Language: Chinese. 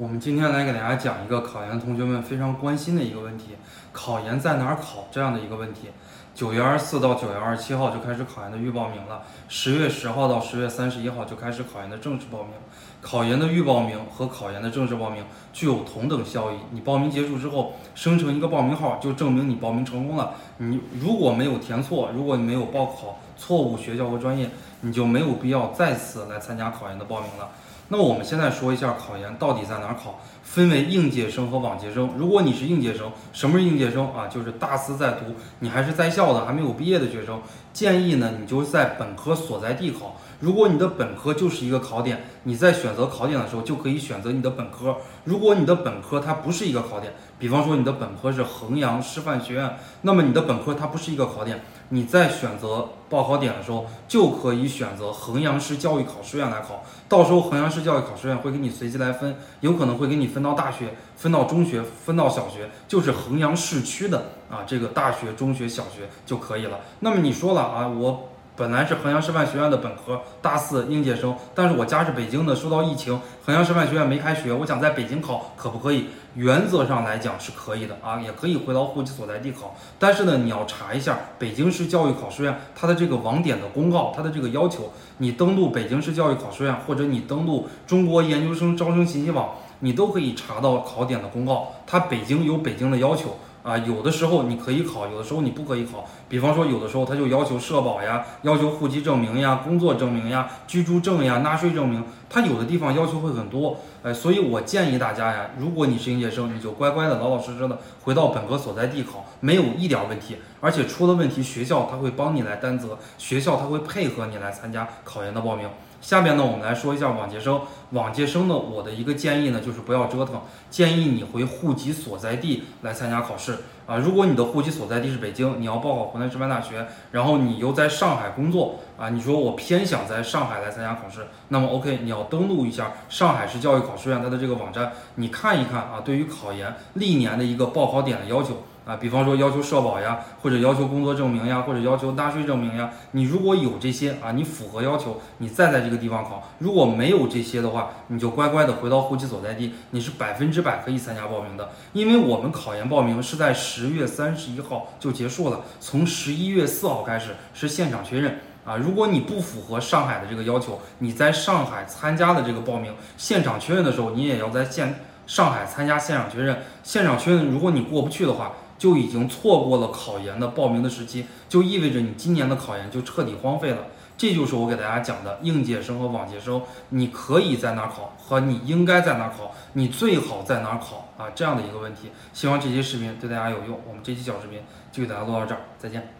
我们今天来给大家讲一个考研同学们非常关心的一个问题：考研在哪儿考这样的一个问题。九月二十四到九月二十七号就开始考研的预报名了，十月十号到十月三十一号就开始考研的正式报名。考研的预报名和考研的正式报名具有同等效益。你报名结束之后生成一个报名号，就证明你报名成功了。你如果没有填错，如果你没有报考错误学校和专业，你就没有必要再次来参加考研的报名了。那我们现在说一下考研到底在哪儿考，分为应届生和往届生。如果你是应届生，什么是应届生啊？就是大四在读，你还是在校的，还没有毕业的学生，建议呢你就在本科所在地考。如果你的本科就是一个考点，你在选择考点的时候就可以选择你的本科。如果你的本科它不是一个考点，比方说你的本科是衡阳师范学院，那么你的本科它不是一个考点，你在选择报考点的时候就可以选择衡阳市教育考试院来考。到时候衡阳市教育考试院会给你随机来分，有可能会给你分到大学、分到中学、分到小学，就是衡阳市区的啊这个大学、中学、小学就可以了。那么你说了啊，我。本来是衡阳师范学院的本科大四应届生，但是我家是北京的，受到疫情，衡阳师范学院没开学，我想在北京考，可不可以？原则上来讲是可以的啊，也可以回到户籍所在地考。但是呢，你要查一下北京市教育考试院它的这个网点的公告，它的这个要求，你登录北京市教育考试院，或者你登录中国研究生招生信息网，你都可以查到考点的公告，它北京有北京的要求。啊，有的时候你可以考，有的时候你不可以考。比方说，有的时候他就要求社保呀，要求户籍证明呀、工作证明呀、居住证呀、纳税证明，他有的地方要求会很多。哎，所以我建议大家呀，如果你是应届生，你就乖乖的、老老实实的回到本科所在地考，没有一点问题。而且出了问题，学校他会帮你来担责，学校他会配合你来参加考研的报名。下面呢，我们来说一下往届生。往届生呢，我的一个建议呢，就是不要折腾，建议你回户籍所在地来参加考试啊。如果你的户籍所在地是北京，你要报考湖南师范大学，然后你又在上海工作啊，你说我偏想在上海来参加考试，那么 OK，你要登录一下上海市教育考试院它的这个网站，你看一看啊，对于考研历年的一个报考点的要求。啊，比方说要求社保呀，或者要求工作证明呀，或者要求纳税证明呀，你如果有这些啊，你符合要求，你再在这个地方考；如果没有这些的话，你就乖乖的回到户籍所在地，你是百分之百可以参加报名的。因为我们考研报名是在十月三十一号就结束了，从十一月四号开始是现场确认啊。如果你不符合上海的这个要求，你在上海参加的这个报名现场确认的时候，你也要在现上海参加现场确认。现场确认，如果你过不去的话，就已经错过了考研的报名的时期，就意味着你今年的考研就彻底荒废了。这就是我给大家讲的应届生和往届生，你可以在哪考和你应该在哪考，你最好在哪考啊？这样的一个问题。希望这期视频对大家有用。我们这期小视频就给大家录到这儿，再见。